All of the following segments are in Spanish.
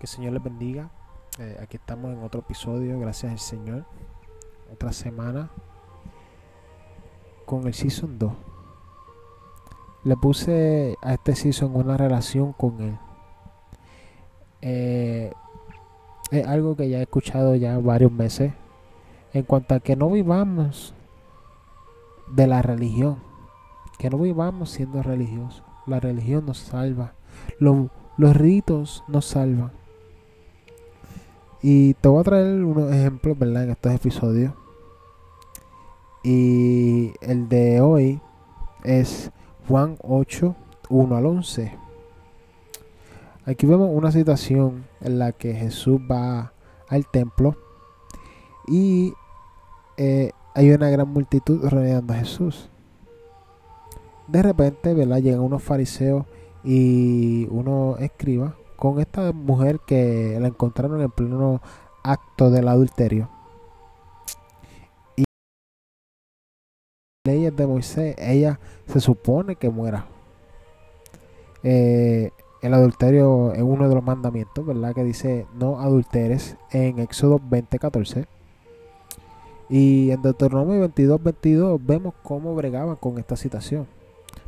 Que el Señor les bendiga. Eh, aquí estamos en otro episodio, gracias al Señor. Otra semana con el Season 2. Le puse a este Season una relación con Él. Eh, es algo que ya he escuchado ya varios meses. En cuanto a que no vivamos de la religión. Que no vivamos siendo religiosos. La religión nos salva. Los, los ritos nos salvan. Y te voy a traer unos ejemplos, ¿verdad? En estos episodios. Y el de hoy es Juan 8, 1 al 11. Aquí vemos una situación en la que Jesús va al templo y eh, hay una gran multitud rodeando a Jesús. De repente, ¿verdad? Llegan unos fariseos y unos escribas con esta mujer que la encontraron en pleno acto del adulterio. Y leyes de Moisés, ella se supone que muera. Eh, el adulterio es uno de los mandamientos, ¿verdad? Que dice no adulteres en Éxodo 20:14. Y en Deuteronomio 22, 22 vemos cómo bregaban con esta situación.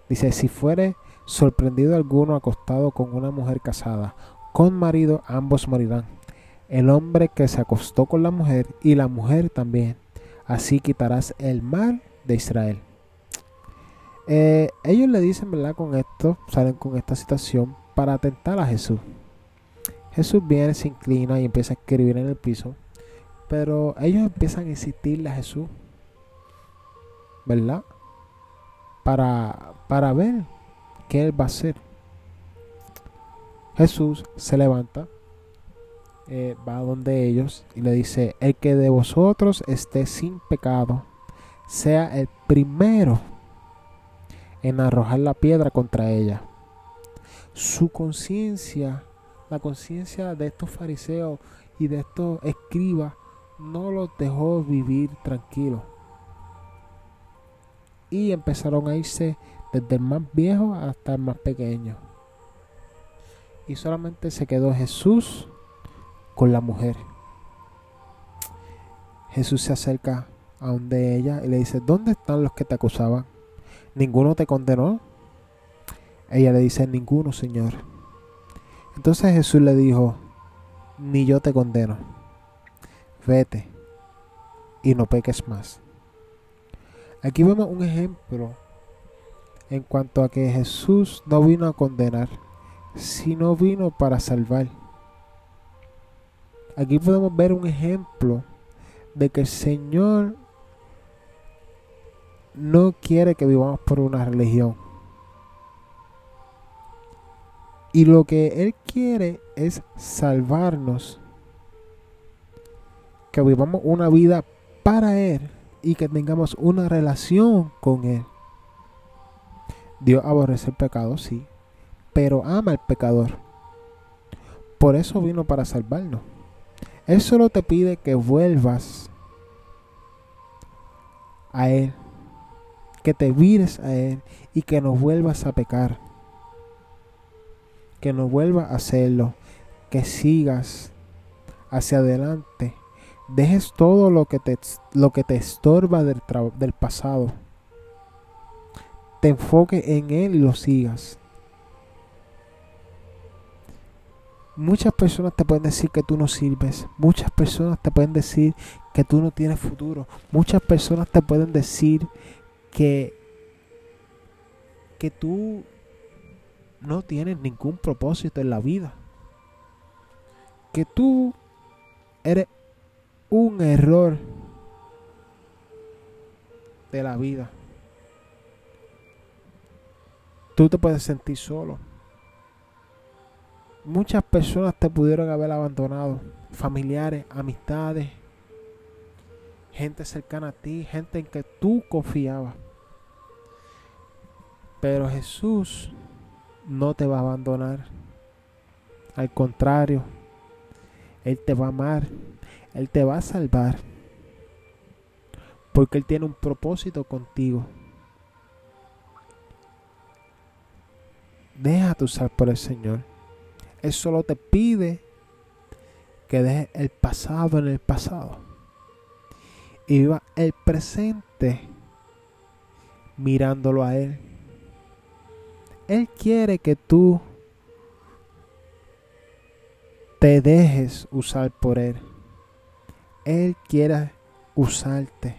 Dice, si fuere sorprendido alguno acostado con una mujer casada, con marido, ambos morirán. El hombre que se acostó con la mujer y la mujer también. Así quitarás el mal de Israel. Eh, ellos le dicen, ¿verdad? Con esto, salen con esta situación para atentar a Jesús. Jesús viene, se inclina y empieza a escribir en el piso. Pero ellos empiezan a insistirle a Jesús, ¿verdad? Para, para ver qué él va a hacer. Jesús se levanta, eh, va a donde ellos y le dice, el que de vosotros esté sin pecado, sea el primero en arrojar la piedra contra ella. Su conciencia, la conciencia de estos fariseos y de estos escribas, no los dejó vivir tranquilos. Y empezaron a irse desde el más viejo hasta el más pequeño. Y solamente se quedó Jesús con la mujer. Jesús se acerca a donde ella y le dice, ¿dónde están los que te acusaban? ¿Ninguno te condenó? Ella le dice, ninguno, Señor. Entonces Jesús le dijo, ni yo te condeno. Vete y no peques más. Aquí vemos un ejemplo en cuanto a que Jesús no vino a condenar, sino vino para salvar. Aquí podemos ver un ejemplo de que el Señor no quiere que vivamos por una religión. Y lo que Él quiere es salvarnos. Que vivamos una vida para Él y que tengamos una relación con Él. Dios aborrece el pecado, sí, pero ama al pecador. Por eso vino para salvarnos. Él solo te pide que vuelvas a Él, que te vires a Él y que no vuelvas a pecar. Que no vuelvas a hacerlo, que sigas hacia adelante. Dejes todo lo que te, lo que te estorba del, del pasado. Te enfoques en Él y lo sigas. Muchas personas te pueden decir que tú no sirves. Muchas personas te pueden decir que tú no tienes futuro. Muchas personas te pueden decir que, que tú no tienes ningún propósito en la vida. Que tú eres un error de la vida. Tú te puedes sentir solo. Muchas personas te pudieron haber abandonado. Familiares, amistades, gente cercana a ti, gente en que tú confiabas. Pero Jesús no te va a abandonar. Al contrario, Él te va a amar. Él te va a salvar. Porque Él tiene un propósito contigo. Déjate usar por el Señor. Él solo te pide que dejes el pasado en el pasado y viva el presente mirándolo a Él. Él quiere que tú te dejes usar por Él. Él quiere usarte.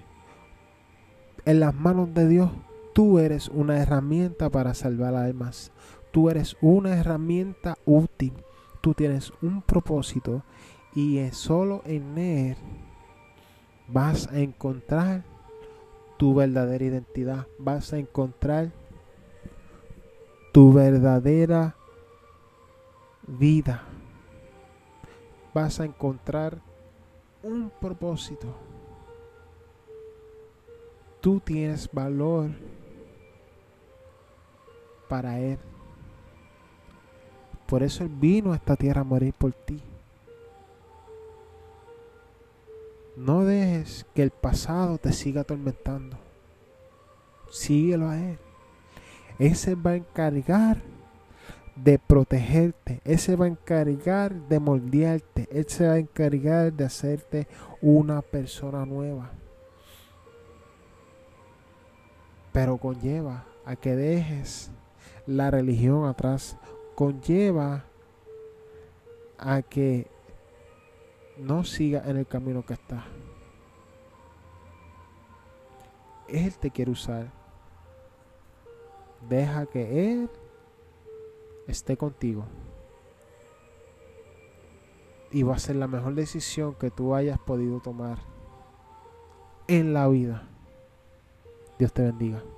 En las manos de Dios, tú eres una herramienta para salvar almas. Tú eres una herramienta útil. Tú tienes un propósito y solo en Él vas a encontrar tu verdadera identidad. Vas a encontrar tu verdadera vida vas a encontrar un propósito. Tú tienes valor para Él. Por eso Él vino a esta tierra a morir por ti. No dejes que el pasado te siga atormentando. Síguelo a Él. Ese va a encargar de protegerte, Él se va a encargar de moldearte, Él se va a encargar de hacerte una persona nueva. Pero conlleva a que dejes la religión atrás, conlleva a que no sigas en el camino que estás. Él te quiere usar. Deja que Él esté contigo. Y va a ser la mejor decisión que tú hayas podido tomar en la vida. Dios te bendiga.